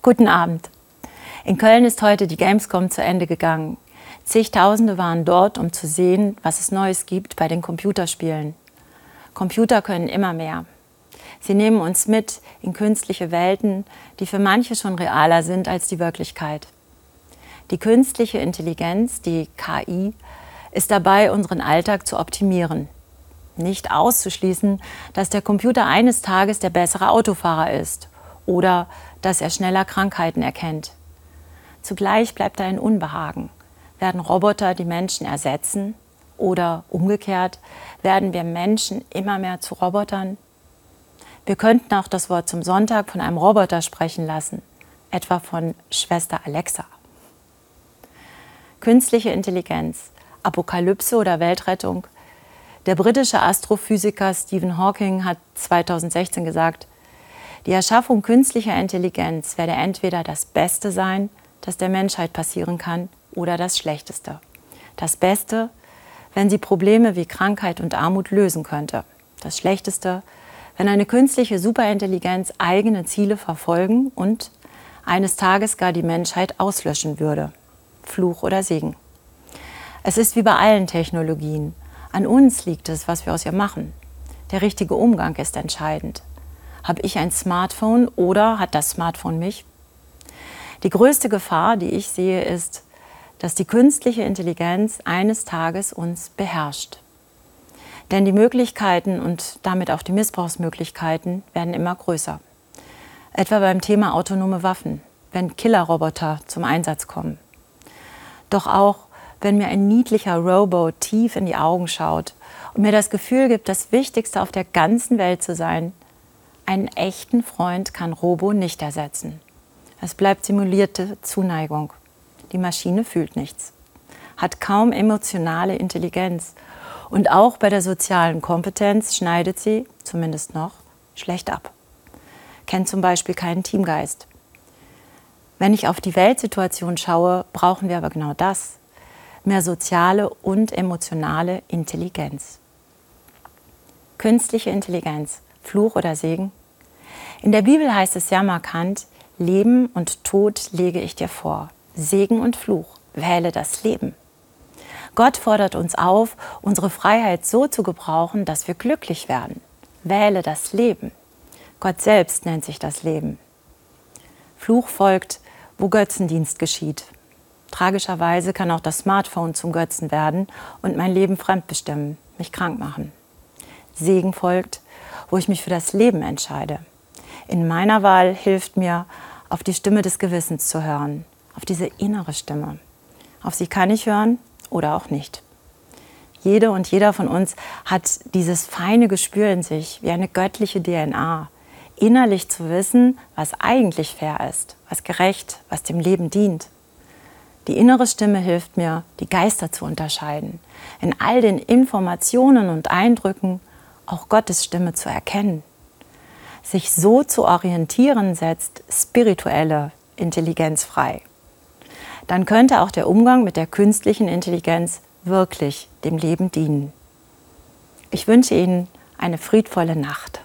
Guten Abend. In Köln ist heute die Gamescom zu Ende gegangen. Zigtausende waren dort, um zu sehen, was es Neues gibt bei den Computerspielen. Computer können immer mehr. Sie nehmen uns mit in künstliche Welten, die für manche schon realer sind als die Wirklichkeit. Die künstliche Intelligenz, die KI, ist dabei, unseren Alltag zu optimieren. Nicht auszuschließen, dass der Computer eines Tages der bessere Autofahrer ist oder dass er schneller Krankheiten erkennt. Zugleich bleibt da ein Unbehagen. Werden Roboter die Menschen ersetzen oder umgekehrt werden wir Menschen immer mehr zu Robotern? Wir könnten auch das Wort zum Sonntag von einem Roboter sprechen lassen, etwa von Schwester Alexa. Künstliche Intelligenz, Apokalypse oder Weltrettung. Der britische Astrophysiker Stephen Hawking hat 2016 gesagt, die Erschaffung künstlicher Intelligenz werde entweder das Beste sein, das der Menschheit passieren kann, oder das Schlechteste. Das Beste, wenn sie Probleme wie Krankheit und Armut lösen könnte. Das Schlechteste, wenn eine künstliche Superintelligenz eigene Ziele verfolgen und eines Tages gar die Menschheit auslöschen würde. Fluch oder Segen. Es ist wie bei allen Technologien. An uns liegt es, was wir aus ihr machen. Der richtige Umgang ist entscheidend. Habe ich ein Smartphone oder hat das Smartphone mich? Die größte Gefahr, die ich sehe, ist, dass die künstliche Intelligenz eines Tages uns beherrscht. Denn die Möglichkeiten und damit auch die Missbrauchsmöglichkeiten werden immer größer. Etwa beim Thema autonome Waffen, wenn Killerroboter zum Einsatz kommen. Doch auch, wenn mir ein niedlicher Robo tief in die Augen schaut und mir das Gefühl gibt, das Wichtigste auf der ganzen Welt zu sein, einen echten Freund kann Robo nicht ersetzen. Es bleibt simulierte Zuneigung. Die Maschine fühlt nichts, hat kaum emotionale Intelligenz und auch bei der sozialen Kompetenz schneidet sie, zumindest noch, schlecht ab. Kennt zum Beispiel keinen Teamgeist. Wenn ich auf die Weltsituation schaue, brauchen wir aber genau das. Mehr soziale und emotionale Intelligenz. Künstliche Intelligenz, Fluch oder Segen? In der Bibel heißt es sehr markant, Leben und Tod lege ich dir vor. Segen und Fluch, wähle das Leben. Gott fordert uns auf, unsere Freiheit so zu gebrauchen, dass wir glücklich werden. Wähle das Leben. Gott selbst nennt sich das Leben. Fluch folgt, wo Götzendienst geschieht. Tragischerweise kann auch das Smartphone zum Götzen werden und mein Leben fremdbestimmen, mich krank machen. Segen folgt, wo ich mich für das Leben entscheide. In meiner Wahl hilft mir, auf die Stimme des Gewissens zu hören, auf diese innere Stimme. Auf sie kann ich hören oder auch nicht. Jede und jeder von uns hat dieses feine Gespür in sich, wie eine göttliche DNA, innerlich zu wissen, was eigentlich fair ist, was gerecht, was dem Leben dient. Die innere Stimme hilft mir, die Geister zu unterscheiden, in all den Informationen und Eindrücken auch Gottes Stimme zu erkennen. Sich so zu orientieren setzt spirituelle Intelligenz frei dann könnte auch der Umgang mit der künstlichen Intelligenz wirklich dem Leben dienen. Ich wünsche Ihnen eine friedvolle Nacht.